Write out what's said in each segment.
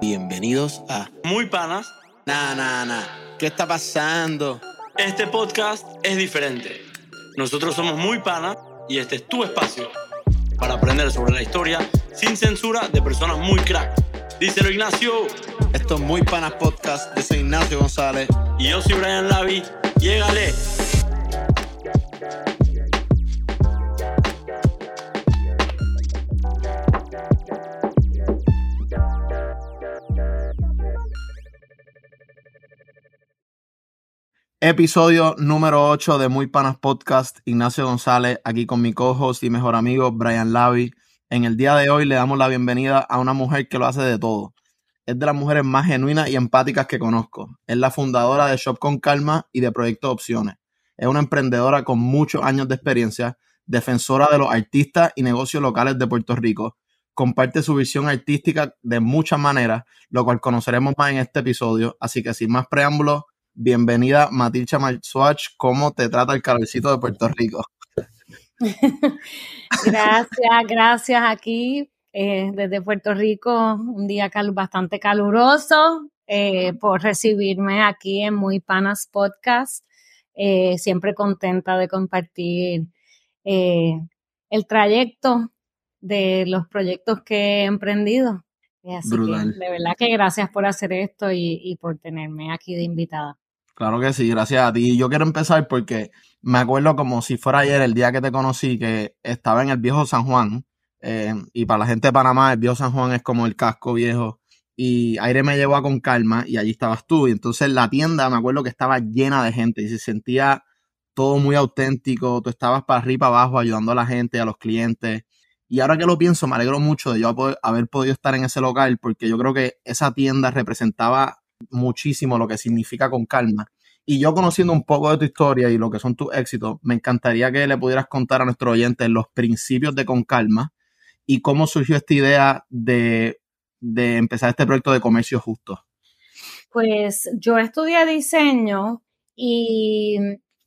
Bienvenidos a Muy Panas. Nah, nah, nah. ¿Qué está pasando? Este podcast es diferente. Nosotros somos muy panas y este es tu espacio para aprender sobre la historia sin censura de personas muy crack. Díselo Ignacio. Esto es Muy Panas Podcast. Yo soy Ignacio González. Y yo soy Brian Lavi. Llégale. Episodio número 8 de Muy Panas Podcast. Ignacio González, aquí con mi co-host y mejor amigo Brian Lavi. En el día de hoy le damos la bienvenida a una mujer que lo hace de todo. Es de las mujeres más genuinas y empáticas que conozco. Es la fundadora de Shop con Calma y de Proyecto Opciones. Es una emprendedora con muchos años de experiencia, defensora de los artistas y negocios locales de Puerto Rico. Comparte su visión artística de muchas maneras, lo cual conoceremos más en este episodio. Así que sin más preámbulos, bienvenida Matilcha Marswatch. ¿Cómo te trata el calorcito de Puerto Rico? gracias, gracias aquí eh, desde Puerto Rico, un día cal bastante caluroso eh, por recibirme aquí en Muy Panas Podcast. Eh, siempre contenta de compartir el trayecto de los proyectos que he emprendido. Así Brutal. que de verdad que gracias por hacer esto y, y por tenerme aquí de invitada. Claro que sí, gracias a ti. Yo quiero empezar porque me acuerdo como si fuera ayer el día que te conocí, que estaba en el viejo San Juan. eh, y para la gente de Panamá, el viejo San Juan es como el casco viejo. Y Aire me llevó a con calma y allí estabas tú. Y entonces la tienda, me acuerdo que estaba llena de gente y se sentía todo muy auténtico. Tú estabas para arriba para abajo ayudando a la gente, a los clientes. Y ahora que lo pienso, me alegro mucho de yo haber podido estar en ese local porque yo creo que esa tienda representaba muchísimo lo que significa con calma. Y yo conociendo un poco de tu historia y lo que son tus éxitos, me encantaría que le pudieras contar a nuestros oyentes los principios de Con Calma y cómo surgió esta idea de, de empezar este proyecto de comercio justo. Pues yo estudié diseño y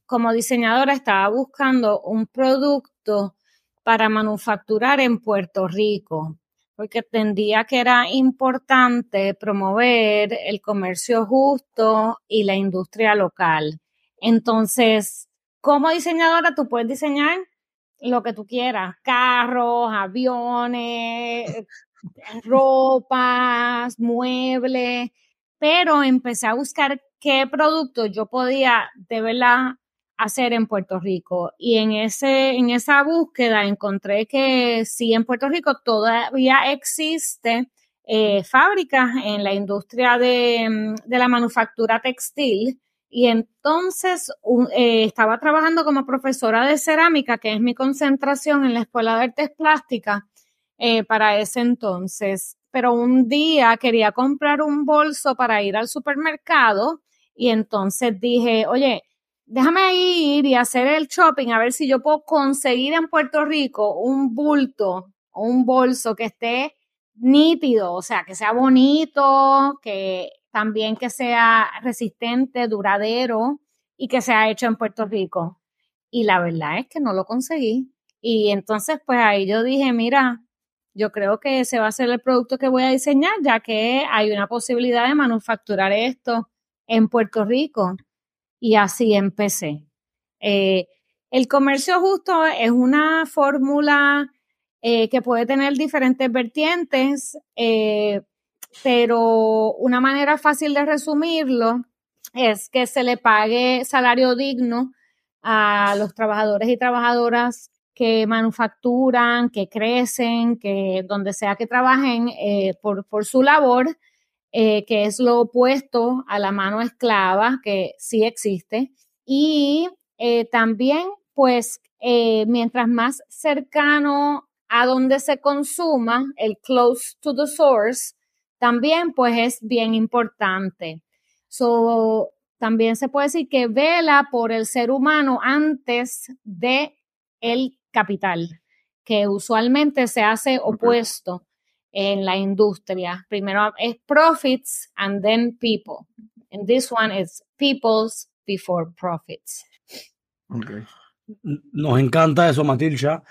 como diseñadora estaba buscando un producto para manufacturar en Puerto Rico, porque entendía que era importante promover el comercio justo y la industria local. Entonces, como diseñadora, tú puedes diseñar lo que tú quieras, carros, aviones, ropas, muebles, pero empecé a buscar qué producto yo podía de verdad hacer en Puerto Rico. Y en, ese, en esa búsqueda encontré que sí, en Puerto Rico todavía existe eh, fábricas en la industria de, mm, de la manufactura textil. Y entonces eh, estaba trabajando como profesora de cerámica, que es mi concentración en la Escuela de Artes Plásticas eh, para ese entonces. Pero un día quería comprar un bolso para ir al supermercado y entonces dije, oye, déjame ir y hacer el shopping a ver si yo puedo conseguir en Puerto Rico un bulto o un bolso que esté nítido, o sea, que sea bonito, que también que sea resistente, duradero y que sea hecho en Puerto Rico. Y la verdad es que no lo conseguí. Y entonces, pues ahí yo dije, mira, yo creo que ese va a ser el producto que voy a diseñar, ya que hay una posibilidad de manufacturar esto en Puerto Rico. Y así empecé. Eh, el comercio justo es una fórmula eh, que puede tener diferentes vertientes, eh, pero una manera fácil de resumirlo es que se le pague salario digno a los trabajadores y trabajadoras que manufacturan, que crecen, que donde sea que trabajen por, por su labor, eh, que es lo opuesto a la mano esclava, que sí existe. Y eh, también, pues, eh, mientras más cercano a donde se consuma, el close to the source, también, pues, es bien importante. So, también se puede decir que vela por el ser humano antes de el capital, que usualmente se hace opuesto en la industria. Primero es profits and then people. And this one is people's before profits. Okay. Nos encanta eso, Matilcha.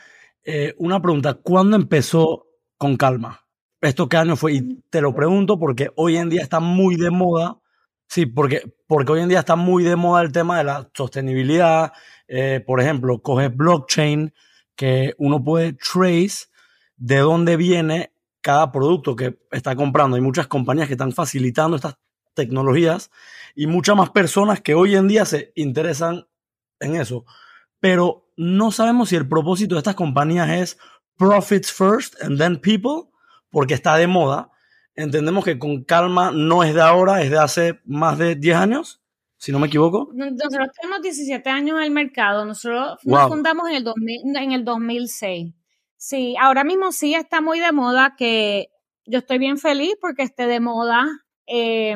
Eh, una pregunta, ¿cuándo empezó con calma? ¿Esto qué año fue? Y te lo pregunto porque hoy en día está muy de moda. Sí, porque, porque hoy en día está muy de moda el tema de la sostenibilidad. Eh, por ejemplo, coges blockchain, que uno puede trace de dónde viene cada producto que está comprando. Hay muchas compañías que están facilitando estas tecnologías y muchas más personas que hoy en día se interesan en eso. Pero no sabemos si el propósito de estas compañías es profits first and then people, porque está de moda. Entendemos que con calma no es de ahora, es de hace más de 10 años, si no me equivoco. Nosotros tenemos 17 años en el mercado. Nosotros nos fundamos en el, en el 2006. Sí, ahora mismo sí está muy de moda, que yo estoy bien feliz porque esté de moda. Eh,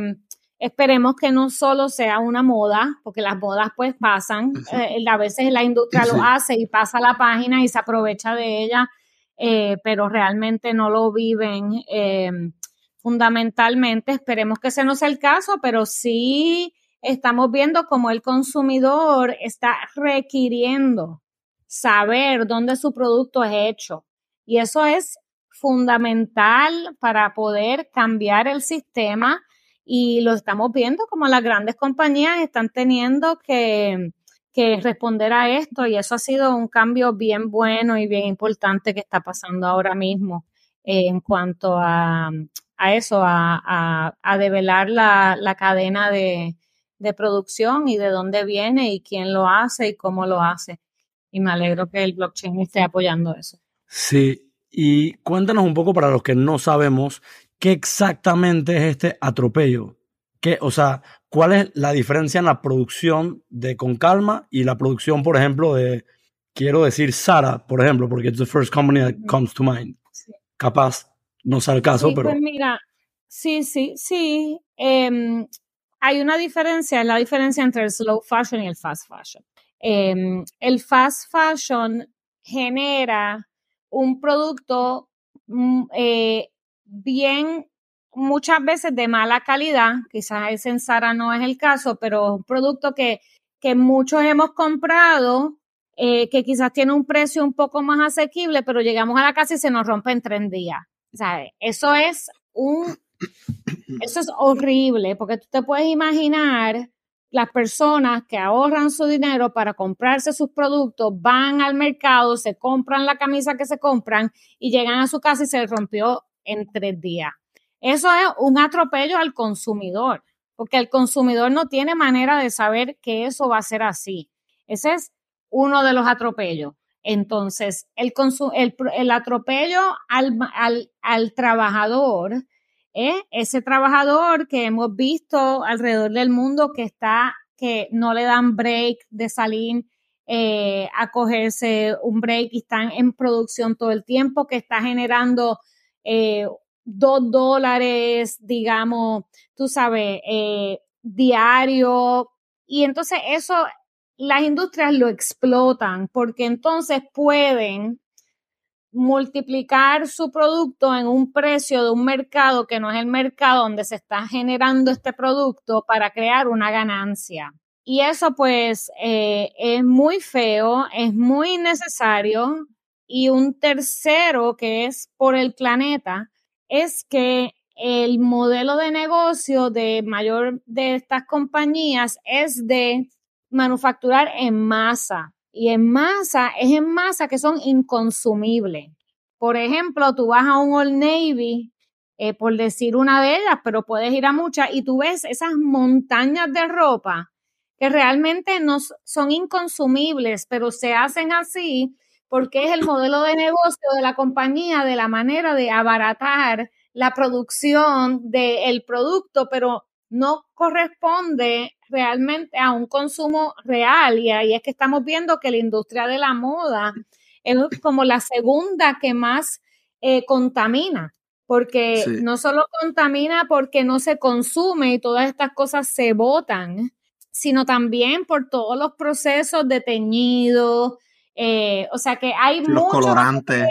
esperemos que no solo sea una moda, porque las modas pues pasan, eh, a veces la industria lo hace y pasa la página y se aprovecha de ella, eh, pero realmente no lo viven fundamentalmente. Esperemos que ese no sea el caso, pero sí estamos viendo cómo el consumidor está requiriendo saber dónde su producto es hecho. Y eso es fundamental para poder cambiar el sistema y lo estamos viendo como las grandes compañías están teniendo que, responder a esto y eso ha sido un cambio bien bueno y bien importante que está pasando ahora mismo en cuanto a, eso, a, develar la, cadena de, de producción y de dónde viene y quién lo hace y cómo lo hace y me alegro que el blockchain esté apoyando eso. Sí, y cuéntanos un poco para los que no sabemos qué exactamente es este atropello. ¿Qué, o sea, ¿cuál es la diferencia en la producción de Con Calma y la producción, por ejemplo, de, quiero decir, Sara, por ejemplo, porque es the first company that comes to mind? Capaz, no sea el caso, pero... Pues mira, sí, sí, sí. Em, hay una diferencia, es la diferencia entre el slow fashion y el fast fashion. Em, el fast fashion genera un producto mm, eh, bien, muchas veces de mala calidad, quizás ese en Sara no es el caso, pero un producto que, que muchos hemos comprado, eh, que quizás tiene un precio un poco más asequible, pero llegamos a la casa y se nos rompe en tres días. Eso es un, eso es horrible, porque tú te puedes imaginar las personas que ahorran su dinero para comprarse sus productos van al mercado, se compran la camisa que se compran y llegan a su casa y se rompió en tres días. Eso es un atropello al consumidor, porque el consumidor no tiene manera de saber que eso va a ser así. Ese es uno de los atropellos. Entonces, el, el, atropello al, al, al trabajador ese trabajador que hemos visto alrededor del mundo que está, que no le dan break de salir eh, a cogerse un break y están en producción todo el tiempo, que está generando eh, dos dólares, digamos, tú sabes, eh, diario. Y entonces eso, las industrias lo explotan porque entonces pueden multiplicar su producto en un precio de un mercado que no es el mercado donde se está generando este producto para crear una ganancia. Y eso pues eh, es muy feo, es muy necesario. Y un tercero que es por el planeta es que el modelo de negocio de mayor de estas compañías es de manufacturar en masa y en masa, es en masa que son inconsumibles. Por ejemplo, tú vas a un Old Navy, eh, por decir una de ellas, pero puedes ir a muchas y tú ves esas montañas de ropa que realmente no son inconsumibles, pero se hacen así porque es el modelo de negocio de la compañía, de la manera de abaratar la producción del producto, pero no corresponde realmente a un consumo real. Y ahí es que estamos viendo que la industria de la moda es como la segunda que más eh, contamina, porque no solo contamina porque no se consume y todas estas cosas se botan, sino también por todos los procesos de teñido, eh, o sea que hay muchos atropellos,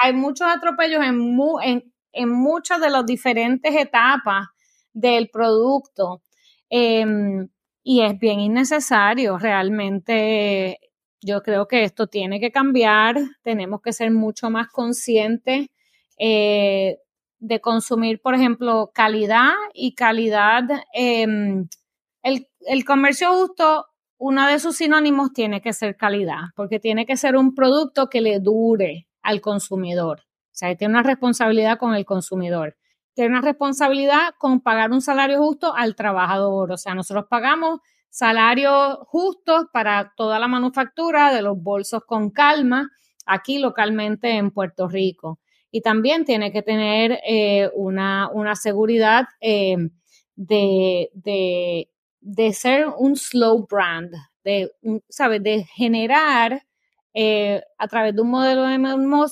hay muchos atropellos en, en, en muchas de las diferentes etapas del producto. Em, y es bien innecesario, realmente yo creo que esto tiene que cambiar, tenemos que ser mucho más conscientes eh, de consumir, por ejemplo, calidad y calidad. Em, el, el comercio justo, uno de sus sinónimos tiene que ser calidad, porque tiene que ser un producto que le dure al consumidor. O sea, tiene una responsabilidad con el consumidor. Tiene una responsabilidad con pagar un salario justo al trabajador. O sea, nosotros pagamos salarios justos para toda la manufactura de los bolsos con calma aquí localmente en Puerto Rico y también tiene que tener eh, una, seguridad eh, de, de, ser un slow brand, de, ¿sabes? De generar eh, a través de un modelo de,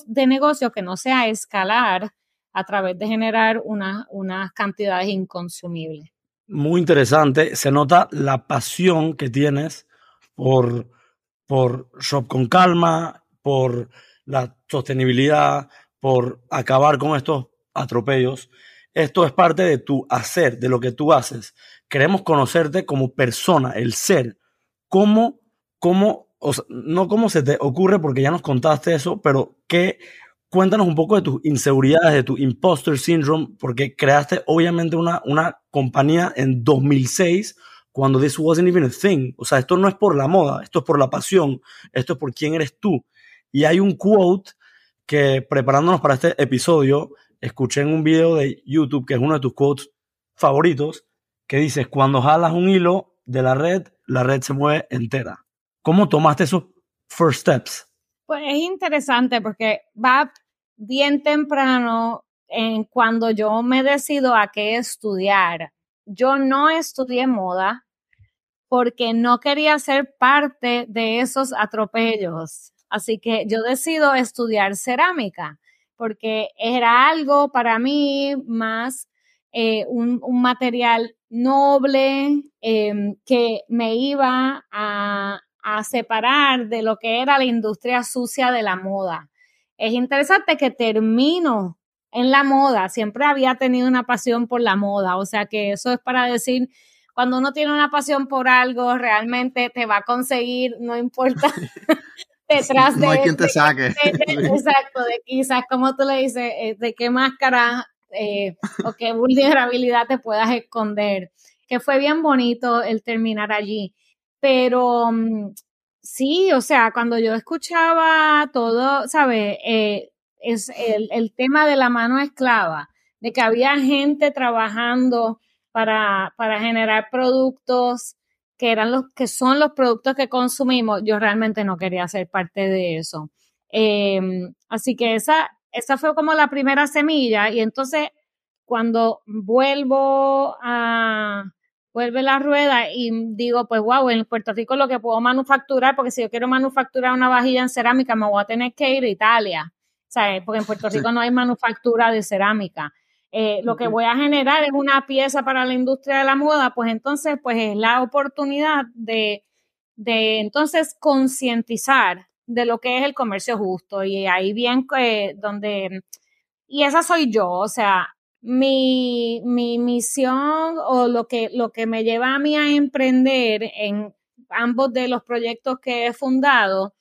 de, negocio que no sea escalar a través de generar unas cantidades inconsumibles. Muy interesante. Se nota la pasión que tienes por, por Shop con Calma, por la sostenibilidad, por acabar con estos atropellos. Esto es parte de tu hacer, de lo que tú haces. Queremos conocerte como persona, el ser. ¿Cómo, cómo, no cómo se te ocurre, porque ya nos contaste eso, pero qué, cuéntanos un poco de tus inseguridades, de tu imposter syndrome, porque creaste obviamente una, una compañía en 2006 cuando this wasn't even a thing. O sea, esto no es por la moda, esto es por la pasión, esto es por quién eres tú. Y hay un quote que preparándonos para este episodio, escuché en un video de YouTube, que es uno de tus quotes favoritos, que dices, cuando jalas un hilo de la red, la red se mueve entera. ¿Cómo tomaste esos first steps? Pues es interesante porque va bien temprano en cuando yo me decido a qué estudiar. Yo no estudié moda porque no quería ser parte de esos atropellos. Así que yo decido estudiar cerámica porque era algo para mí más eh, un, material noble em, que me iba a, a separar de lo que era la industria sucia de la moda. Es interesante que termino en la moda, siempre había tenido una pasión por la moda, o sea que eso es para decir, cuando uno tiene una pasión por algo, realmente te va a conseguir, no importa detrás de... No hay quien te saque. exacto, de quizás, como tú le dices, eh, de qué máscara eh, o qué vulnerabilidad te puedas esconder. Que fue bien bonito el terminar allí. Pero mm, sí, o sea, cuando yo escuchaba todo, ¿sabes? Eh, es el, el tema de la mano esclava, de que había gente trabajando para, para generar productos que eran los que son los productos que consumimos, yo realmente no quería ser parte de eso. Em, así que esa, esa fue como la primera semilla y entonces cuando vuelvo a vuelve la rueda y digo, pues wow, en Puerto Rico lo que puedo manufacturar, porque si yo quiero manufacturar una vajilla en cerámica, me voy a tener que ir a Italia, ¿sabes? Porque en Puerto Rico no hay manufactura de cerámica. Eh, lo que voy a generar es una pieza para la industria de la moda, pues entonces, pues es la oportunidad de, de entonces concientizar de lo que es el comercio justo. Y ahí bien que donde, y esa soy yo, o sea, mi, mi misión o lo que, lo que me lleva a mí a emprender en ambos de los proyectos que he fundado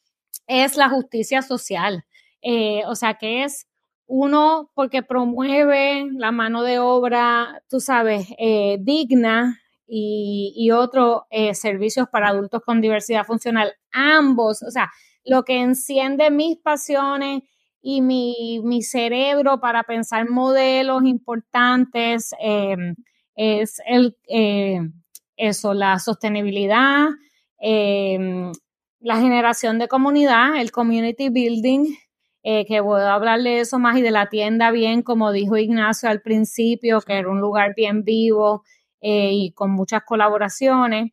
es la justicia social. Eh, o sea, que es uno, porque promueve la mano de obra, tú sabes, eh, digna y, otro, eh, servicios para adultos con diversidad funcional. Ambos, o sea, lo que enciende mis pasiones y mi, mi cerebro para pensar modelos importantes em, es el, em, eso, la sostenibilidad, em, la generación de comunidad, el community building, eh, que voy a hablarle de eso más y de la tienda bien, como dijo Ignacio al principio, que era un lugar bien vivo eh, y con muchas colaboraciones,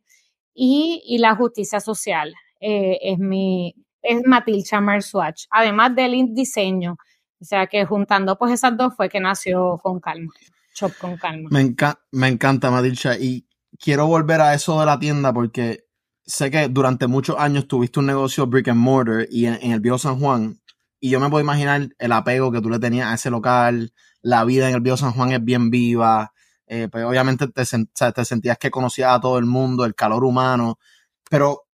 y, la justicia social. Eh, es mi, es Matilcha Swatch, además del diseño. O sea que juntando pues esas dos fue que nació con calma, Shop con calma. Me, me encanta Matilcha y quiero volver a eso de la tienda porque sé que durante muchos años tuviste un negocio brick and mortar y en el viejo San Juan y yo me puedo imaginar el apego que tú le tenías a ese local, la vida en el Viejo San Juan es bien viva, eh, pues obviamente te, te, sentías que conocías a todo el mundo, el calor humano, pero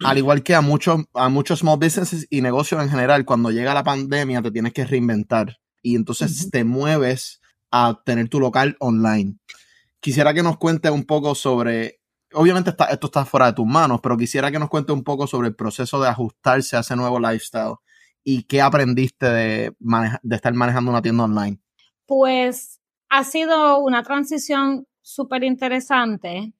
al igual que a muchos, a muchos small businesses y negocios en general, cuando llega la pandemia te tienes que reinventar y entonces te mueves a tener tu local online. Quisiera que nos cuentes un poco sobre, obviamente esto está fuera de tus manos, pero quisiera que nos cuentes un poco sobre el proceso de ajustarse a ese nuevo lifestyle y qué aprendiste de, de estar manejando una tienda online. Pues ha sido una transición súper interesante.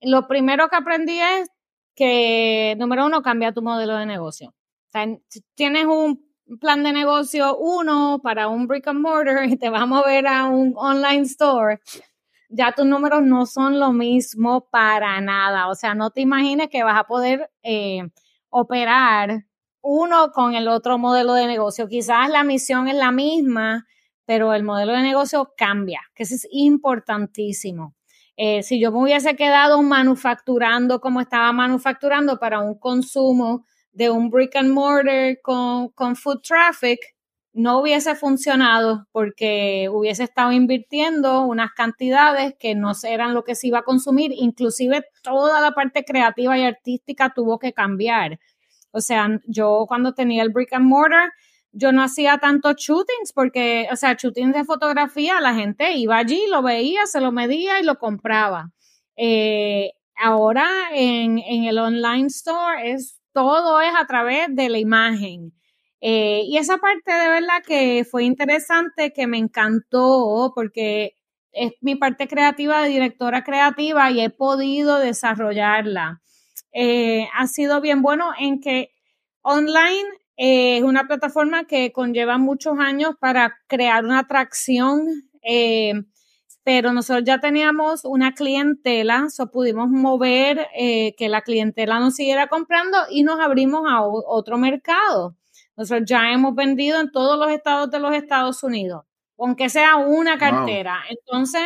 Lo primero que aprendí es que, número uno, cambia tu modelo de negocio. O sea, tienes un plan de negocio uno para un brick and mortar y te vas a mover a un online store, ya tus números no son lo mismo para nada. O sea, no te imagines que vas a poder eh, operar uno con el otro modelo de negocio. Quizás la misión es la misma, pero el modelo de negocio cambia, que eso es importantísimo. Eh, si yo me hubiese quedado manufacturando como estaba manufacturando para un consumo de un brick and mortar con, con food traffic, no hubiese funcionado porque hubiese estado invirtiendo unas cantidades que no eran lo que se iba a consumir, inclusive toda la parte creativa y artística tuvo que cambiar. O sea, yo cuando tenía el brick and mortar, yo no hacía tantos shootings porque, o sea, shootings de fotografía, la gente iba allí, lo veía, se lo medía y lo compraba. Eh, ahora en, en, el online store es todo es a través de la imagen. Eh, y esa parte de verdad que fue interesante, que me encantó porque es mi parte creativa de directora creativa y he podido desarrollarla. Eh, ha sido bien bueno en que online es una plataforma que conlleva muchos años para crear una atracción, eh, pero nosotros ya teníamos una clientela, so pudimos mover eh, que la clientela nos siguiera comprando y nos abrimos a otro mercado. Nosotros ya hemos vendido en todos los estados de los Estados Unidos, aunque sea una cartera. Entonces,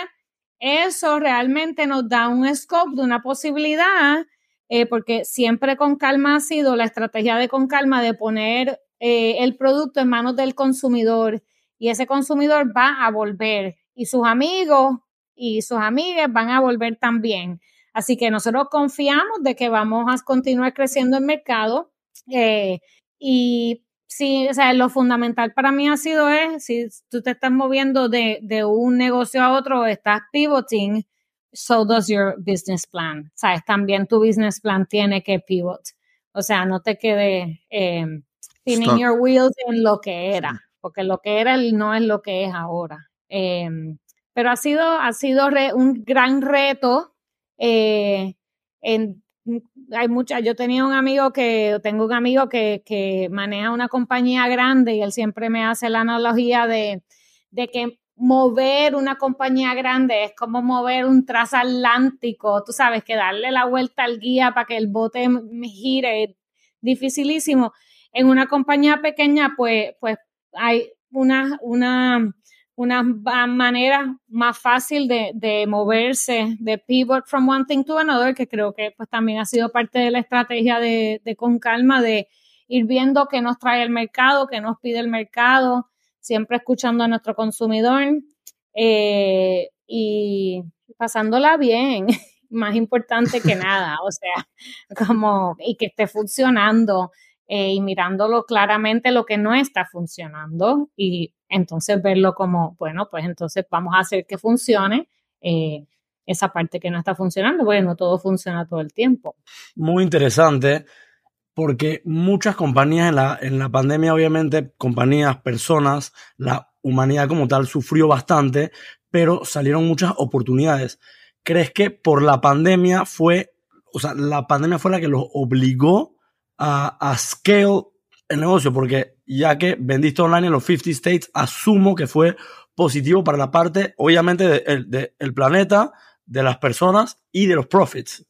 eso realmente nos da un scope de una posibilidad eh, porque siempre con calma ha sido la estrategia de con calma de poner eh, el producto en manos del consumidor y ese consumidor va a volver y sus amigos y sus amigas van a volver también. Así que nosotros confiamos de que vamos a continuar creciendo el mercado eh, y sí, o sea, lo fundamental para mí ha sido es, si tú te estás moviendo de, de un negocio a otro, estás pivoting, so does your business plan. Sabes, también tu business plan tiene que pivot. O sea, no te quede eh, spinning your wheels en lo que era, porque lo que era no es lo que es ahora. Em, pero ha sido, ha sido un gran reto. Eh, en, hay muchas, yo tenía un amigo que, tengo un amigo que, que maneja una compañía grande y él siempre me hace la analogía de, de que mover una compañía grande es como mover un transatlántico, tú sabes, que darle la vuelta al guía para que el bote gire, dificilísimo. En una compañía pequeña, pues, pues hay una manera más fácil de, de, moverse, de pivot from one thing to another, que creo que pues también ha sido parte de la estrategia de, de con calma, de ir viendo qué nos trae el mercado, qué nos pide el mercado, siempre escuchando a nuestro consumidor eh, y pasándola bien, más importante que nada, o sea, como, y que esté funcionando eh, y mirándolo claramente lo que no está funcionando y entonces verlo como, bueno, pues entonces vamos a hacer que funcione. Eh, esa parte que no está funcionando, bueno, todo funciona todo el tiempo. Muy interesante porque muchas compañías en la, en la pandemia, obviamente, compañías, personas, la humanidad como tal sufrió bastante, pero salieron muchas oportunidades. ¿Crees que por la pandemia fue, o sea, la pandemia fue la que los obligó a, a scale el negocio? Porque ya que vendiste online en los 50 states, asumo que fue positivo para la parte, obviamente, del de, el planeta, de las personas y de los profits.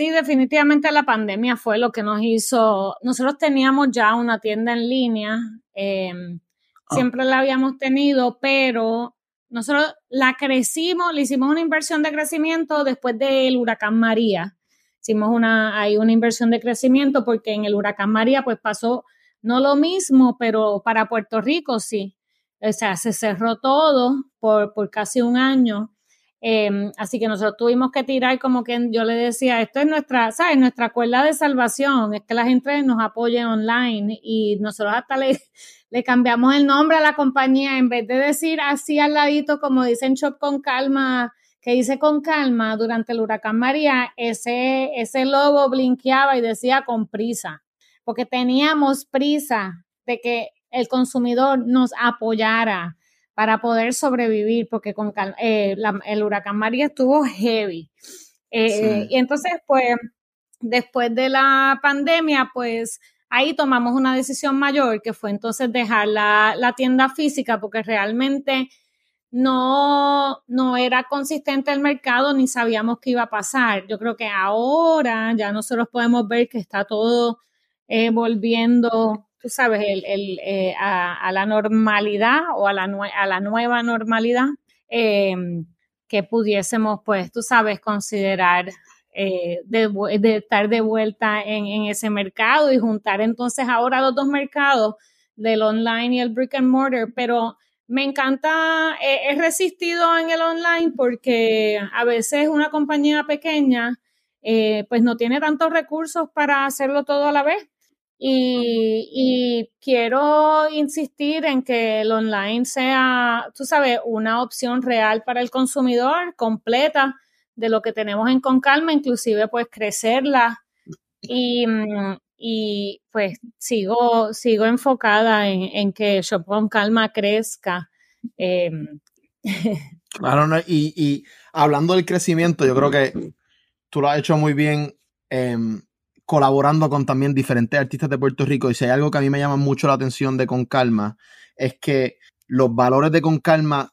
Sí, definitivamente la pandemia fue lo que nos hizo. Nosotros teníamos ya una tienda en línea, em, ah. siempre la habíamos tenido, pero nosotros la crecimos, le hicimos una inversión de crecimiento después del huracán María. Hicimos una, hay una inversión de crecimiento porque en el huracán María pues pasó no lo mismo, pero para Puerto Rico sí. O sea, se cerró todo por, por casi un año Em, así que nosotros tuvimos que tirar como que yo le decía, esto es nuestra, ¿sabes? Nuestra cuerda de salvación, es que la gente nos apoye online y nosotros hasta le, cambiamos el nombre a la compañía, en vez de decir así al ladito, como dicen Shop con calma, que dice con calma, durante el huracán María, ese, ese logo blinqueaba y decía con prisa, porque teníamos prisa de que el consumidor nos apoyara para poder sobrevivir, porque con eh, el huracán María estuvo heavy. Eh, y entonces, pues, después de la pandemia, pues ahí tomamos una decisión mayor, que fue entonces dejar la, la tienda física, porque realmente no, no era consistente el mercado ni sabíamos qué iba a pasar. Yo creo que ahora ya nosotros podemos ver que está todo eh, volviendo, tú sabes, el, el, eh, a, la normalidad o a la, a la nueva normalidad em, que pudiésemos, pues, tú sabes, considerar eh, de, estar de vuelta en, en ese mercado y juntar entonces ahora los dos mercados del online y el brick and mortar, pero me encanta, he resistido en el online porque a veces una compañía pequeña eh, pues no tiene tantos recursos para hacerlo todo a la vez. Y, quiero insistir en que el online sea, tú sabes, una opción real para el consumidor, completa de lo que tenemos en Con Calma, inclusive pues crecerla. Y, mm, y pues sigo, sigo enfocada en, que Shop con Calma crezca. Em, claro, y, hablando del crecimiento, yo creo que tú lo has hecho muy bien em, colaborando con también diferentes artistas de Puerto Rico. Y si hay algo que a mí me llama mucho la atención de Con Calma, es que los valores de Con Calma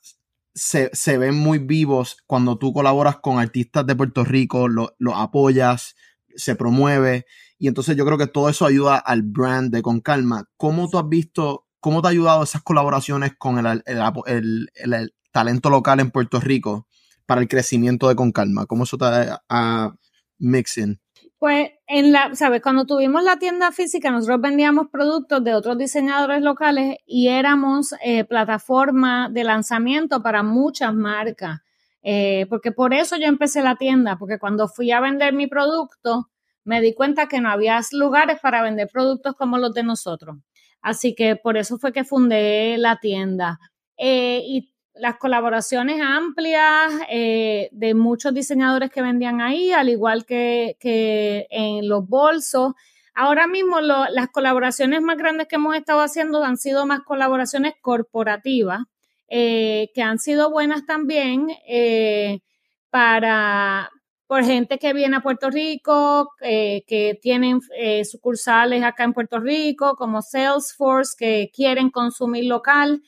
se, ven muy vivos cuando tú colaboras con artistas de Puerto Rico, los lo apoyas, se promueve. Y entonces yo creo que todo eso ayuda al brand de Con Calma. ¿Cómo tú has visto, cómo te ha ayudado esas colaboraciones con el, el, talento local en Puerto Rico para el crecimiento de Con Calma? ¿Cómo eso te ha mixing? Pues en la, sabes, cuando tuvimos la tienda física, nosotros vendíamos productos de otros diseñadores locales y éramos eh, plataforma de lanzamiento para muchas marcas. Eh, porque por eso yo empecé la tienda, porque cuando fui a vender mi producto, me di cuenta que no había lugares para vender productos como los de nosotros. Así que por eso fue que fundé la tienda. Eh, y las colaboraciones amplias eh, de muchos diseñadores que vendían ahí, al igual que, en los bolsos. Ahora mismo las colaboraciones más grandes que hemos estado haciendo han sido más colaboraciones corporativas, eh, que han sido buenas también para, por gente que viene a Puerto Rico, eh, que tienen eh, sucursales acá en Puerto Rico, como Salesforce, que quieren consumir local.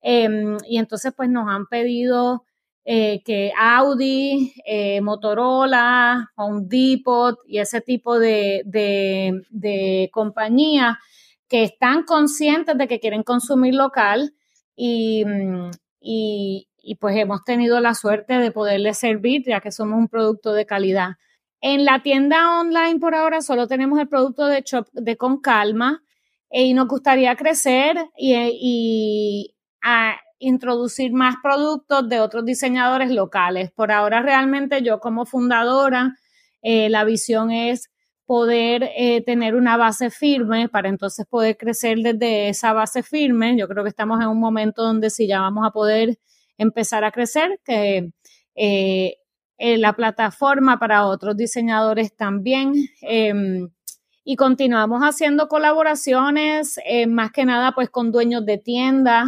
Em, y entonces, pues nos han pedido eh, que Audi, Motorola, Home Depot y ese tipo de, de, de compañías que están conscientes de que quieren consumir local y, mm, y, y pues hemos tenido la suerte de poderle servir ya que somos un producto de calidad. En la tienda online por ahora solo tenemos el producto de Shop de Con Calma eh, y nos gustaría crecer y, a introducir más productos de otros diseñadores locales. Por ahora realmente yo como fundadora, eh, la visión es poder eh, tener una base firme para entonces poder crecer desde esa base firme. Yo creo que estamos en un momento donde si ya vamos a poder empezar a crecer, que eh, la plataforma para otros diseñadores también. Em, y continuamos haciendo colaboraciones, más que nada pues con dueños de tiendas,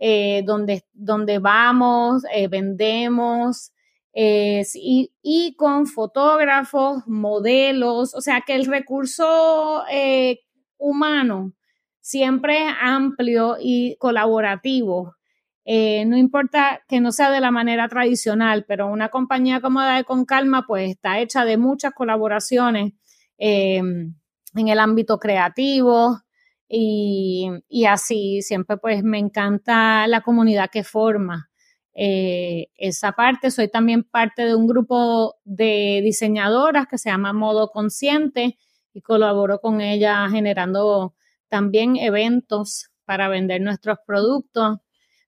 donde, donde vamos, vendemos, y, y, con fotógrafos, modelos, o sea que el recurso humano siempre es amplio y colaborativo. Eh, no importa que no sea de la manera tradicional, pero una compañía como de Con Calma, pues está hecha de muchas colaboraciones eh, en el ámbito creativo y, así siempre pues me encanta la comunidad que forma. Eh, esa parte, soy también parte de un grupo de diseñadoras que se llama Modo Consciente y colaboro con ella generando también eventos para vender nuestros productos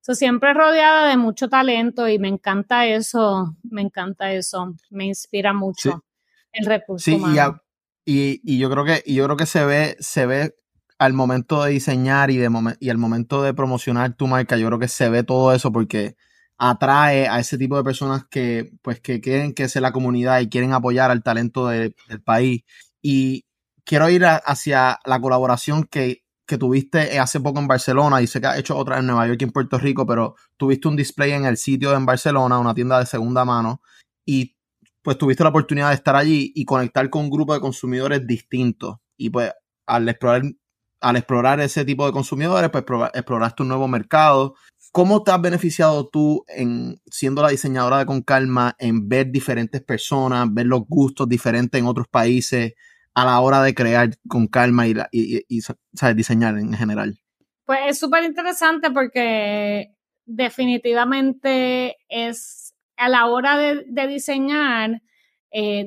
So, siempre rodeada de mucho talento y me encanta eso, me encanta eso, me inspira mucho el recurso sí, humano. Y, y, yo creo que y yo creo que se ve se ve al momento de diseñar y de y al momento de promocionar tu marca, yo creo que se ve todo eso porque atrae a ese tipo de personas que pues que quieren que sea la comunidad y quieren apoyar al talento del país. Y quiero ir hacia la colaboración que que tuviste hace poco en Barcelona. Y sé que has hecho otra en Nueva York y en Puerto Rico, pero tuviste un display en el sitio en Barcelona, una tienda de segunda mano, y pues tuviste la oportunidad de estar allí y conectar con un grupo de consumidores distintos. Y pues al explorar, al explorar ese tipo de consumidores, pues exploraste un nuevo mercado. ¿Cómo te has beneficiado tú en siendo la diseñadora de Con Calma en ver diferentes personas, ver los gustos diferentes en otros países? a la hora de crear con calma y, y, diseñar en general? Pues es súper interesante porque definitivamente es a la hora de, diseñar, eh,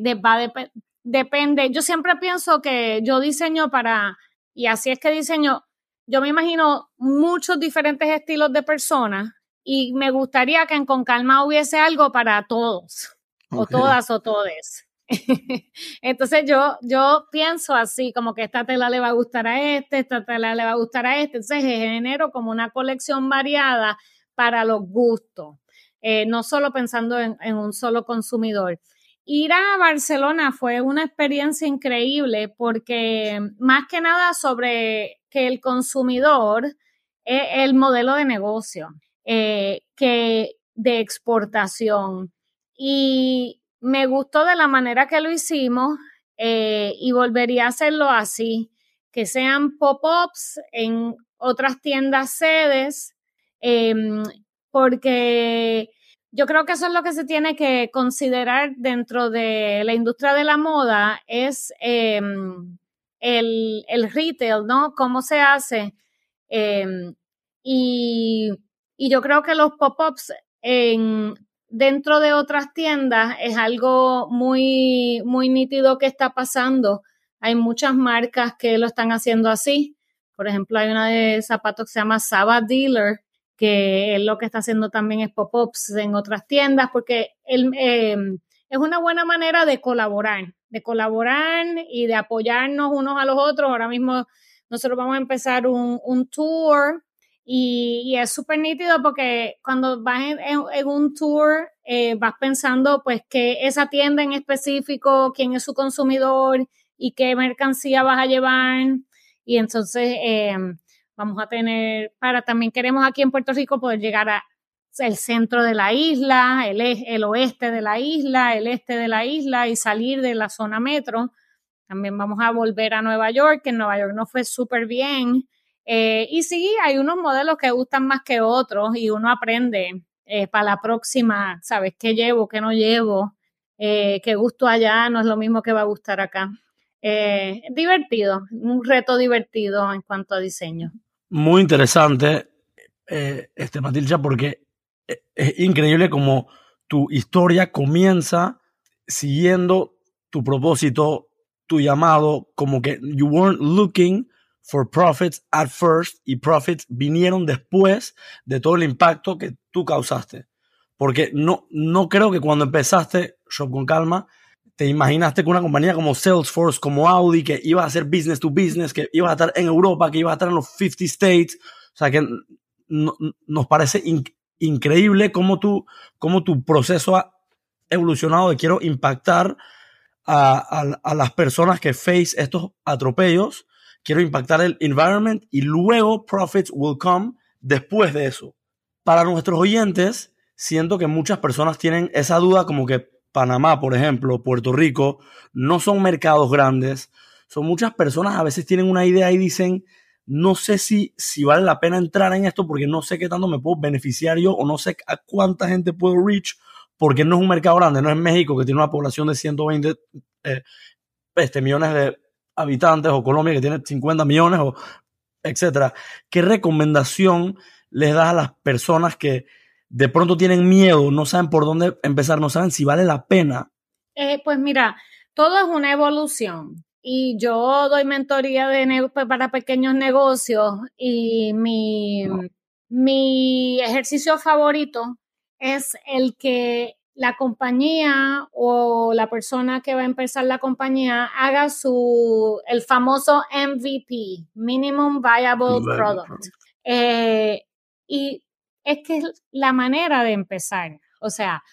depende. Yo siempre pienso que yo diseño para, y así es que diseño, yo me imagino muchos diferentes estilos de personas y me gustaría que en Con Calma hubiese algo para todos, o todas o todes. Entonces yo, yo pienso así, como que esta tela le va a gustar a este, esta tela le va a gustar a este. Entonces genero como una colección variada para los gustos, eh, no solo pensando en, un solo consumidor. Ir a Barcelona fue una experiencia increíble porque más que nada sobre que el consumidor es el modelo de negocio, eh, que de exportación. Y me gustó de la manera que lo hicimos eh, y volvería a hacerlo así, que sean pop-ups en otras tiendas sedes, em, porque yo creo que eso es lo que se tiene que considerar dentro de la industria de la moda, es em, el, el, retail, ¿no? ¿Cómo se hace? Em, y, y yo creo que los pop-ups en dentro de otras tiendas es algo muy, muy nítido que está pasando. Hay muchas marcas que lo están haciendo así. Por ejemplo, hay una de zapatos que se llama Saba Dealer, que lo que está haciendo también es pop-ups en otras tiendas, porque em, es una buena manera de colaborar, de colaborar y de apoyarnos unos a los otros. Ahora mismo nosotros vamos a empezar un, tour y, es súper nítido porque cuando vas en, un tour, eh, vas pensando pues que esa tienda en específico, quién es su consumidor y qué mercancía vas a llevar. Y entonces em, vamos a tener, para también queremos aquí en Puerto Rico poder llegar a el centro de la isla, el, el oeste de la isla, el este de la isla y salir de la zona metro. También vamos a volver a Nueva York, que en Nueva York no fue súper bien. Eh, y sí, hay unos modelos que gustan más que otros y uno aprende eh, para la próxima, ¿sabes? ¿Qué llevo, qué no llevo? Eh, ¿Qué gusto allá? No es lo mismo que va a gustar acá. divertido, un reto divertido en cuanto a diseño. Muy interesante, este Matilcha, porque es increíble como tu historia comienza siguiendo tu propósito, tu llamado, como que you weren't looking for profits at first y profits vinieron después de todo el impacto que tú causaste. Porque no, no creo que cuando empezaste Shop con Calma te imaginaste que una compañía como Salesforce, como Audi, que iba a hacer business to business, que iba a estar en Europa, que iba a estar en los 50 states. O sea que nos parece increíble cómo tu, cómo tu proceso ha evolucionado de quiero impactar a, a las personas que face estos atropellos quiero impactar el environment y luego profits will come después de eso. Para nuestros oyentes, siento que muchas personas tienen esa duda como que Panamá, por ejemplo, Puerto Rico, no son mercados grandes. Son muchas personas a veces tienen una idea y dicen, no sé si, vale la pena entrar en esto porque no sé qué tanto me puedo beneficiar yo o no sé a cuánta gente puedo reach porque no es un mercado grande, no es México que tiene una población de 120 eh, este, millones de habitantes o Colombia que tiene 50 millones o etcétera. ¿Qué recomendación les das a las personas que de pronto tienen miedo, no saben por dónde empezar, no saben si vale la pena? Eh, pues mira, todo es una evolución y yo doy mentoría de pues, para pequeños negocios y mi, mi ejercicio favorito es el que la compañía o la persona que va a empezar la compañía haga su, el famoso MVP, Minimum Viable Product. Eh, y es que es la manera de empezar. O sea,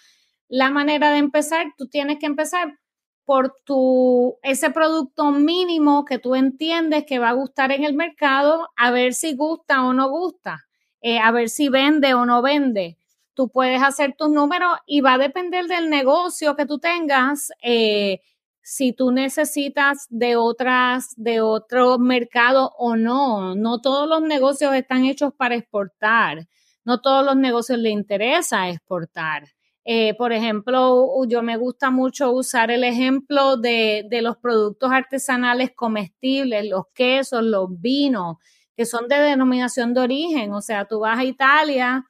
la manera de empezar, tú tienes que empezar por tu, ese producto mínimo que tú entiendes que va a gustar en el mercado, a ver si gusta o no gusta, eh, a ver si vende o no vende tú puedes hacer tus números y va a depender del negocio que tú tengas. Eh, si tú necesitas de otras, de otro mercado o no. No todos los negocios están hechos para exportar. No todos los negocios le interesa exportar. Eh, por ejemplo, yo me gusta mucho usar el ejemplo de, de los productos artesanales comestibles, los quesos, los vinos, que son de denominación de origen. O sea, tú vas a Italia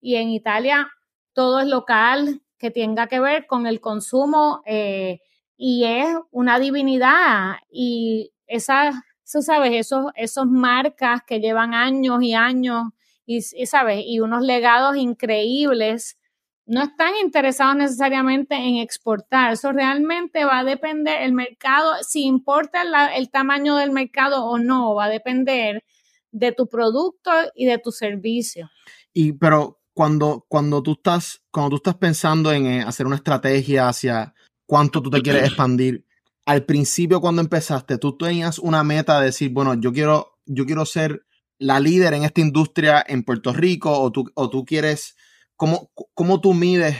y en Italia todo es local que tenga que ver con el consumo eh, y es una divinidad y esas, sabes, esos, esos marcas que llevan años y años y, sabes, y unos legados increíbles, no están interesados necesariamente en exportar. Eso realmente va a depender, el mercado, si importa el tamaño del mercado o no, va a depender de tu producto y de tu servicio. Y pero cuando, cuando, tú estás, cuando tú estás pensando en eh, hacer una estrategia hacia cuánto tú te quieres expandir, al principio cuando empezaste, tú tenías una meta de decir, bueno, yo quiero, yo quiero ser la líder en esta industria en Puerto Rico o tú, o tú quieres, ¿cómo, cómo tú mides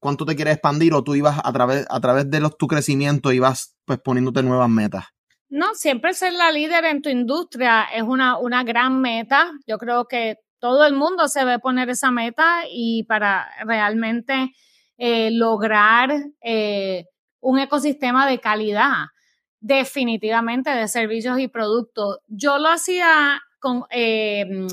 cuánto te quieres expandir o tú ibas a través, a través de los, tu crecimiento ibas pues poniéndote nuevas metas? No, siempre ser la líder en tu industria es una, una gran meta. Yo creo que todo el mundo se ve poner esa meta y para realmente eh, lograr eh, un ecosistema de calidad, definitivamente de servicios y productos. Yo lo hacía con, eh,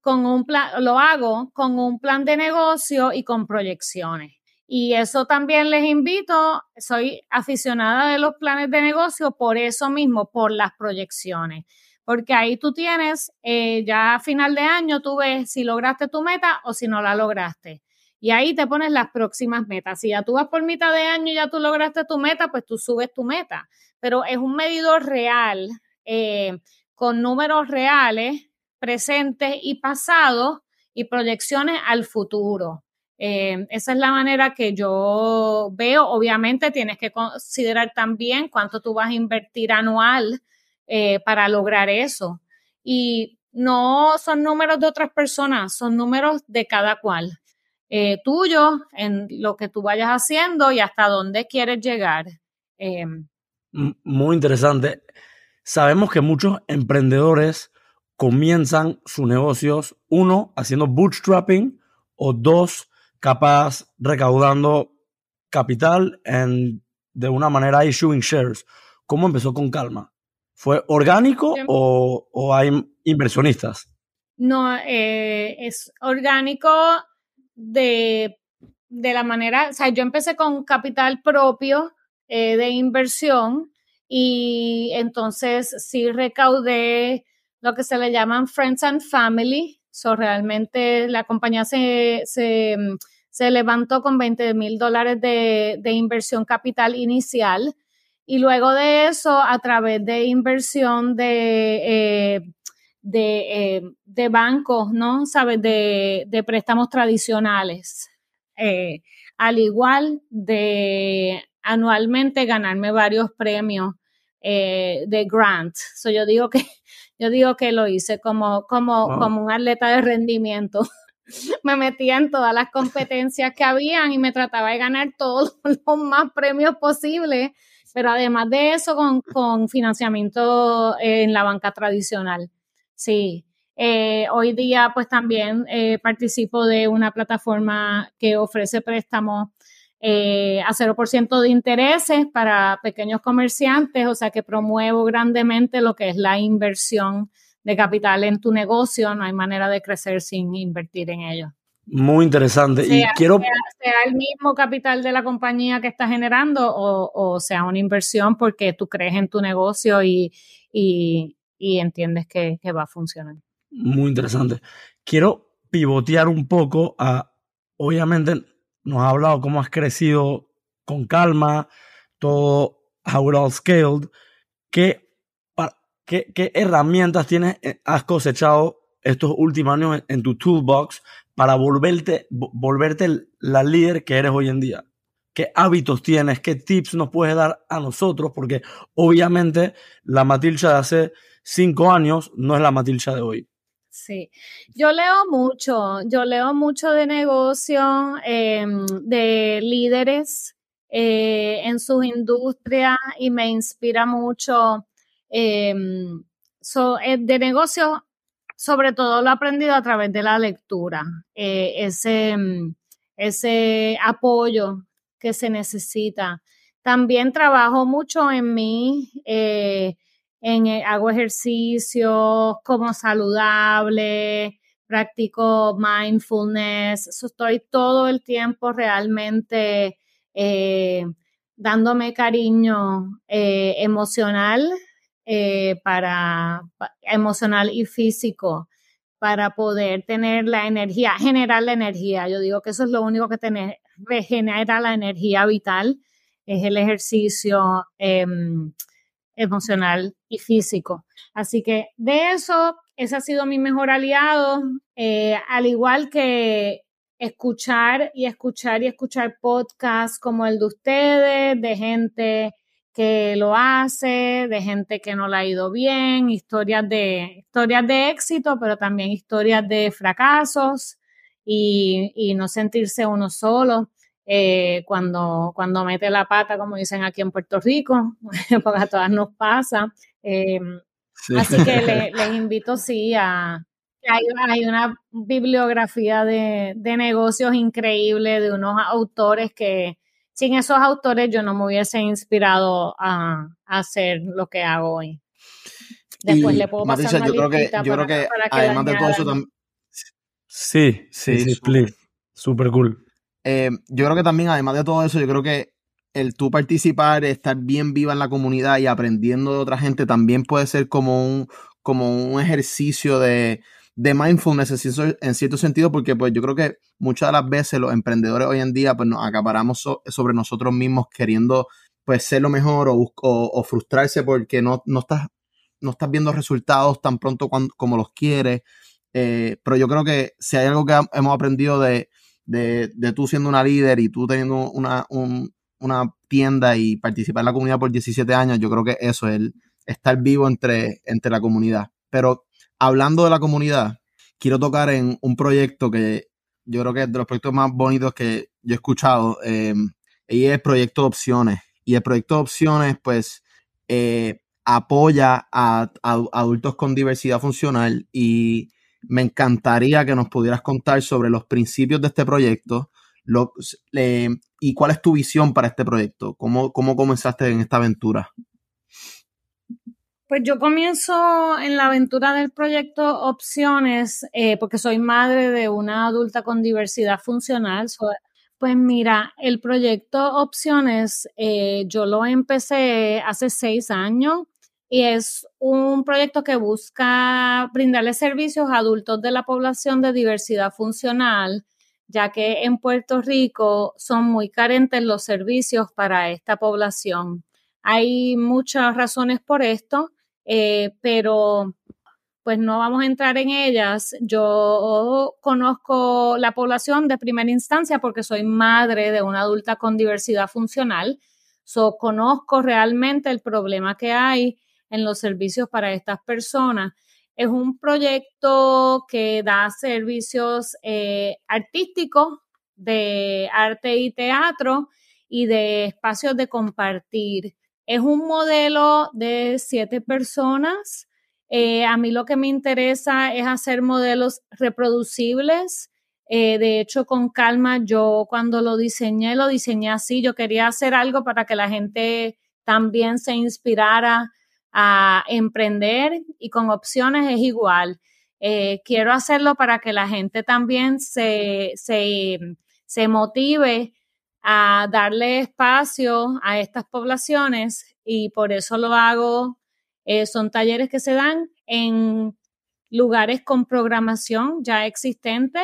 con un plan, lo hago con un plan de negocio y con proyecciones. Y eso también les invito, soy aficionada de los planes de negocio por eso mismo, por las proyecciones porque ahí tú tienes, eh, ya a final de año, tú ves si lograste tu meta o si no la lograste. Y ahí te pones las próximas metas. Si ya tú vas por mitad de año y ya tú lograste tu meta, pues tú subes tu meta. Pero es un medidor real, eh, con números reales, presentes y pasados y proyecciones al futuro. Eh, esa es la manera que yo veo. Obviamente tienes que considerar también cuánto tú vas a invertir anual eh, para lograr eso. Y no son números de otras personas, son números de cada cual. Eh, tuyo, en lo que tú vayas haciendo y hasta dónde quieres llegar. Em, Muy interesante. Sabemos que muchos emprendedores comienzan sus negocios, uno, haciendo bootstrapping o dos, capaz recaudando capital en, de una manera issuing shares. ¿Cómo empezó con calma? ¿Fue orgánico o, hay inversionistas? No, eh, es orgánico de, la manera, o sea, yo empecé con capital propio eh, de inversión y entonces sí recaudé lo que se le llaman Friends and Family. So, realmente la compañía se, se, levantó con 20 mil dólares de, de inversión capital inicial y luego de eso, a través de inversión de, eh, de, eh, de, bancos, ¿no? ¿Sabes? De, de préstamos tradicionales. Eh, al igual de anualmente ganarme varios premios de grant. So, yo digo que yo digo que lo hice como, como, como un atleta de rendimiento. me metía en todas las competencias que habían y me trataba de ganar todos los más premios posibles pero además de eso, con, financiamiento en la banca tradicional. Sí. Eh, hoy día, pues también eh, participo de una plataforma que ofrece préstamos eh, a 0% de intereses para pequeños comerciantes, o sea que promuevo grandemente lo que es la inversión de capital en tu negocio. No hay manera de crecer sin invertir en ello. Muy interesante. y quiero... Sea, el mismo capital de la compañía que está generando o, sea una inversión porque tú crees en tu negocio y, y, entiendes que, va a funcionar. Muy interesante. Quiero pivotear un poco a, obviamente, nos ha hablado cómo has crecido con calma, todo, how it all scaled, qué, qué, qué herramientas tienes, eh, has cosechado estos últimos años en, tu toolbox para volverte, volverte la líder que eres hoy en día? ¿Qué hábitos tienes? ¿Qué tips nos puedes dar a nosotros? Porque obviamente la Matilcha de hace cinco años no es la Matilcha de hoy. Sí, yo leo mucho, yo leo mucho de negocio, em, de líderes eh, en sus industrias y me inspira mucho em, eh, de negocio sobre todo lo he aprendido a través de la lectura, eh, ese, mm, ese apoyo que se necesita. También trabajo mucho en mí, eh, en, eh, hago ejercicios como saludable, practico mindfulness, estoy todo el tiempo realmente dándome cariño emocional eh, para, emocional y físico para poder tener la energía, generar la energía. Yo digo que eso es lo único que tener, regenera la energía vital, es el ejercicio em, emocional y físico. Así que de eso, ese ha sido mi mejor aliado, eh, al igual que escuchar y escuchar y escuchar podcasts como el de ustedes, de gente que lo hace, de gente que no le ha ido bien, historias de, historias de éxito, pero también historias de fracasos y, no sentirse uno solo eh, cuando, cuando mete la pata, como dicen aquí en Puerto Rico, porque a todas nos pasa. Eh, así que les invito, sí, a... Hay, hay una bibliografía de, de negocios increíble de unos autores que, sin esos autores yo no me hubiese inspirado a, hacer lo que hago hoy. Después le puedo pasar una yo creo que, yo creo que, además de todo eso también... Sí, sí, sí, please. Super cool. Eh, yo creo que también, además de todo eso, yo creo que el tú participar, estar bien viva en la comunidad y aprendiendo de otra gente también puede ser como un, como un ejercicio de, de mindfulness en cierto sentido, porque pues yo creo que muchas de las veces los emprendedores hoy en día pues nos acaparamos sobre nosotros mismos queriendo pues ser lo mejor o, frustrarse porque no, no, estás, no estás viendo resultados tan pronto como los quieres. Eh, pero yo creo que si hay algo que hemos aprendido de, de, de tú siendo una líder y tú teniendo una, una tienda y participar en la comunidad por 17 años, yo creo que eso es estar vivo entre, entre la comunidad. Pero hablando de la comunidad, quiero tocar en un proyecto que yo creo que es de los proyectos más bonitos que yo he escuchado, eh, y es el proyecto de opciones. Y el proyecto de opciones, pues, eh, apoya a, adultos con diversidad funcional y me encantaría que nos pudieras contar sobre los principios de este proyecto y cuál es tu visión para este proyecto, cómo, cómo comenzaste en esta aventura. Pues yo comienzo en la aventura del proyecto Opciones eh, porque soy madre de una adulta con diversidad funcional. pues mira, el proyecto Opciones eh, yo lo empecé hace seis años y es un proyecto que busca brindarle servicios a adultos de la población de diversidad funcional, ya que en Puerto Rico son muy carentes los servicios para esta población. Hay muchas razones por esto. Eh, pero pues no vamos a entrar en ellas. Yo conozco la población de primera instancia porque soy madre de una adulta con diversidad funcional. So, conozco realmente el problema que hay en los servicios para estas personas. Es un proyecto que da servicios eh, artísticos de arte y teatro y de espacios de compartir. Es un modelo de siete personas. Eh, a mí lo que me interesa es hacer modelos reproducibles. Eh, de hecho, con calma, yo cuando lo diseñé, lo diseñé así. Yo quería hacer algo para que la gente también se inspirara a emprender y con opciones es igual. Eh, quiero hacerlo para que la gente también se, se, se motive a darle espacio a estas poblaciones y por eso lo hago. Eh, son talleres que se dan en lugares con programación ya existente.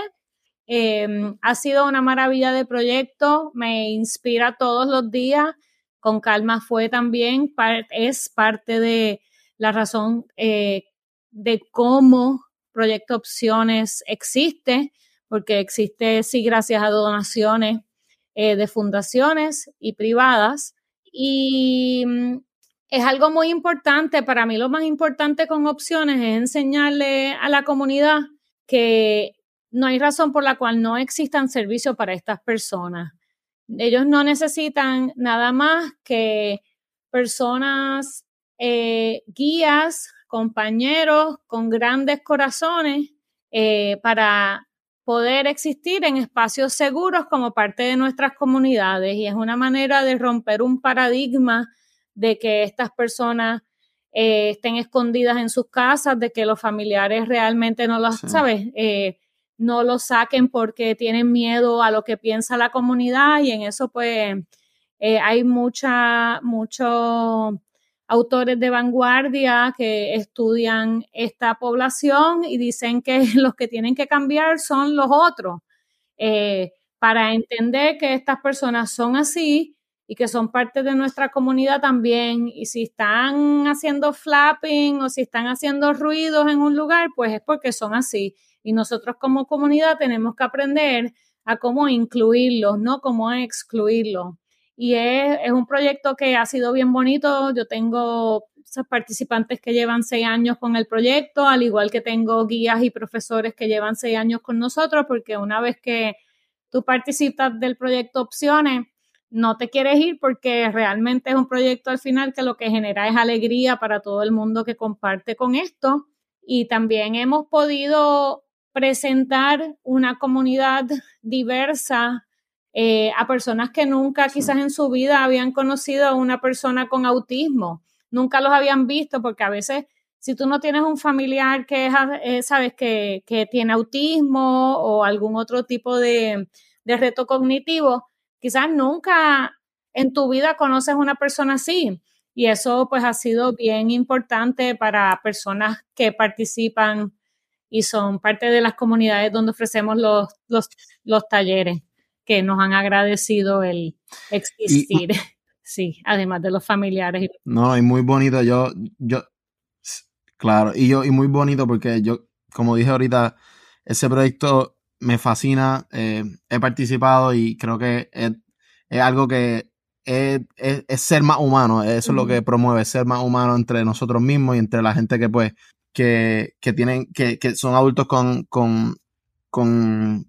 Em, ha sido una maravilla de proyecto, me inspira todos los días. Con calma fue también, es parte de la razón eh, de cómo Proyecto Opciones existe, porque existe, sí, gracias a donaciones eh, de fundaciones y privadas. Y mm, es algo muy importante, para mí lo más importante con opciones es enseñarle a la comunidad que no hay razón por la cual no existan servicios para estas personas. Ellos no necesitan nada más que personas, eh, guías, compañeros con grandes corazones eh, para poder existir en espacios seguros como parte de nuestras comunidades. Y es una manera de romper un paradigma de que estas personas eh, estén escondidas en sus casas, de que los familiares realmente no los, ¿sabes? Eh, no lo saquen porque tienen miedo a lo que piensa la comunidad y en eso pues eh, hay mucha, muchos autores de vanguardia que estudian esta población y dicen que los que tienen que cambiar son los otros para entender que estas personas son así y que son parte de nuestra comunidad también. Y si están haciendo flapping o si están haciendo ruidos en un lugar, pues es porque son así. Y nosotros como comunidad tenemos que aprender a cómo incluirlos, no cómo excluirlos. Y es, es un proyecto que ha sido bien bonito. Yo tengo participantes que llevan seis años con el proyecto, al igual que tengo guías y profesores que llevan seis años con nosotros, porque una vez que tú participas del proyecto Opciones, no te quieres ir porque realmente es un proyecto al final que lo que genera es alegría para todo el mundo que comparte con esto. Y también hemos podido presentar una comunidad diversa eh, a personas que nunca quizás en su vida habían conocido a una persona con autismo, nunca los habían visto porque a veces si tú no tienes un familiar que eh, sabes que, tiene autismo o algún otro tipo de, de reto cognitivo, quizás nunca en tu vida conoces una persona así. Y eso pues ha sido bien importante para personas que participan y son parte de las comunidades donde ofrecemos los, los, talleres que nos han agradecido el existir. sí, además de los familiares. No, y muy bonito. Yo, yo, claro, y yo, y muy bonito porque yo, como dije ahorita, ese proyecto me fascina, eh, he participado y creo que es, algo que es, ser más humano, eso es lo que promueve, ser más humano entre nosotros mismos y entre la gente que pues, que, tienen, que, son adultos con, con, con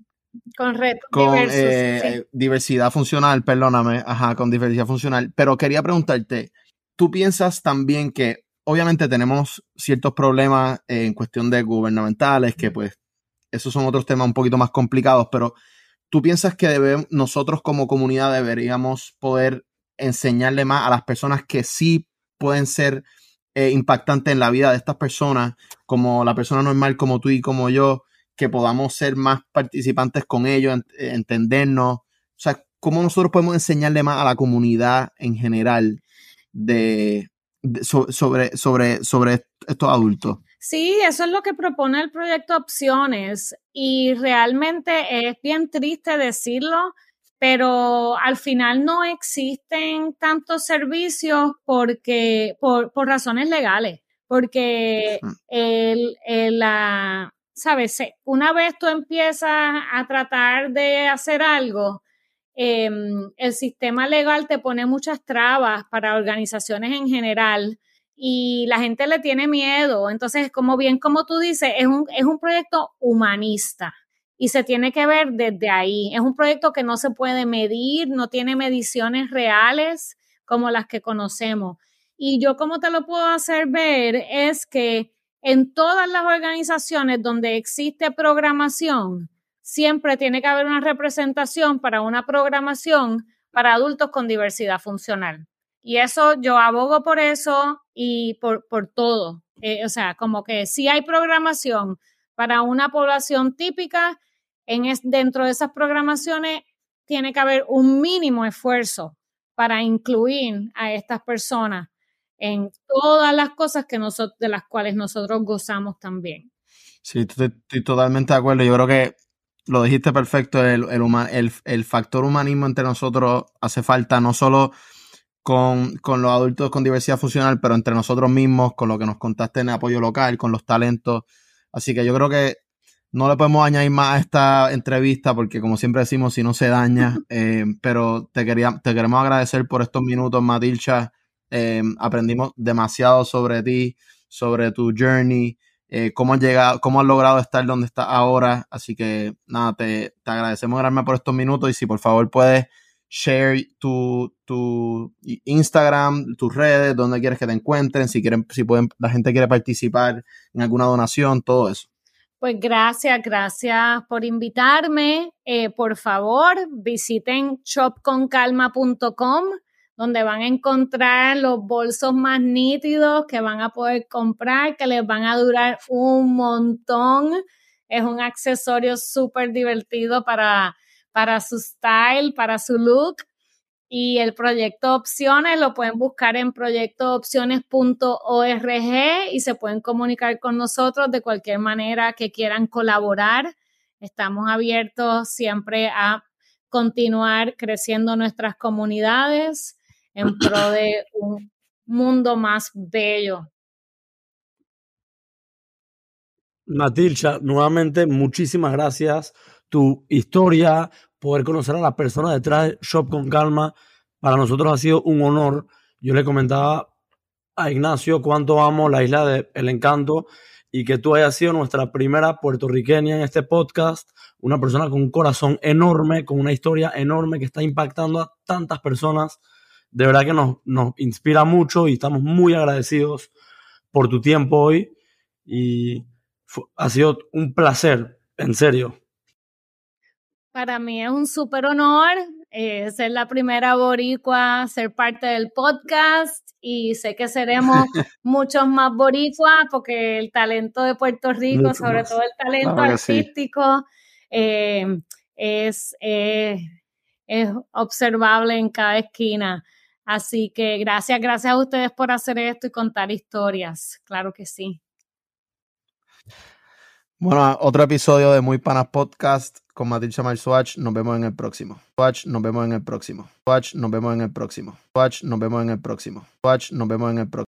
con con eh, diversidad funcional, perdóname, ajá, con diversidad funcional. Pero quería preguntarte, ¿tú piensas también que obviamente tenemos ciertos problemas en cuestión de gubernamentales que pues esos son otros temas un poquito más complicados, pero ¿tú piensas que debemos, nosotros como comunidad deberíamos poder enseñarle más a las personas que sí pueden ser eh, impactantes en la vida de estas personas, como la persona normal como tú y como yo, que podamos ser más participantes con ellos, entendernos? O sea, ¿cómo nosotros podemos enseñarle más a la comunidad en general de, sobre, sobre, sobre estos adultos? Sí, eso es lo que propone el proyecto Opciones y realmente es bien triste decirlo, pero al final no existen tantos servicios porque por, por razones legales, porque el, el, la, sabes, una vez tú empiezas a tratar de hacer algo, em, el sistema legal te pone muchas trabas para organizaciones en general y la gente le tiene miedo. Entonces, como bien como tú dices, es un, es un proyecto humanista y se tiene que ver desde ahí. Es un proyecto que no se puede medir, no tiene mediciones reales como las que conocemos. Y yo como te lo puedo hacer ver es que en todas las organizaciones donde existe programación, siempre tiene que haber una representación para una programación para adultos con diversidad funcional. Y eso, yo abogo por eso y por, por todo. Eh, o sea, como que si hay programación para una población típica, en dentro de esas programaciones tiene que haber un mínimo esfuerzo para incluir a estas personas en todas las cosas de las cuales nosotros gozamos también. Sí, estoy, totalmente de acuerdo. Yo creo que lo dijiste perfecto, el, factor humanismo entre nosotros hace falta no solo con, con, los adultos con diversidad funcional, pero entre nosotros mismos, con lo que nos contaste en apoyo local, con los talentos. Así que yo creo que no le podemos añadir más a esta entrevista porque como siempre decimos, si no se daña, eh, pero te, quería, te queremos agradecer por estos minutos, Matilcha. Eh, aprendimos demasiado sobre ti, sobre tu journey, eh, cómo has llegado, cómo has logrado estar donde estás ahora. Así que nada, te, te agradecemos grande por estos minutos y si por favor puedes share tu, tu Instagram, tus redes, donde quieres que te encuentren, si quieren, si pueden, la gente quiere participar en alguna donación, todo eso. Pues gracias, gracias por invitarme. Eh, por favor, visiten shopconcalma.com donde van a encontrar los bolsos más nítidos que van a poder comprar, que les van a durar un montón. Es un accesorio súper divertido para, para su style, para su look. Y el proyecto Opciones lo pueden buscar en proyectoopciones.org y se pueden comunicar con nosotros de cualquier manera que quieran colaborar. Estamos abiertos siempre a continuar creciendo nuestras comunidades en pro de un mundo más bello. Matilcha, nuevamente muchísimas gracias. Tu historia, poder conocer a las personas detrás de Shop con Calma, para nosotros ha sido un honor. Yo le comentaba a Ignacio cuánto amo la isla de El Encanto y que tú hayas sido nuestra primera puertorriqueña en este podcast, una persona con un corazón enorme, con una historia enorme que está impactando a tantas personas de verdad que nos inspira mucho y estamos muy agradecidos por tu tiempo hoy y ha sido un placer, en serio. Para mí es un súper honor eh, ser la primera boricua, ser parte del podcast y sé que seremos muchos más boricuas porque el talento de Puerto Rico, sobre todo el talento artístico, eh, es, eh, es observable en cada esquina. Así que gracias, gracias a ustedes por hacer esto y contar historias. Claro que sí. Bueno, otro episodio de Muy Panas Podcast con Matilda Malsuach. Nos vemos en el próximo. Swatch, nos vemos en el próximo. Swatch, nos vemos en el próximo. Swatch, nos vemos en el próximo. Swatch, nos vemos en el próximo.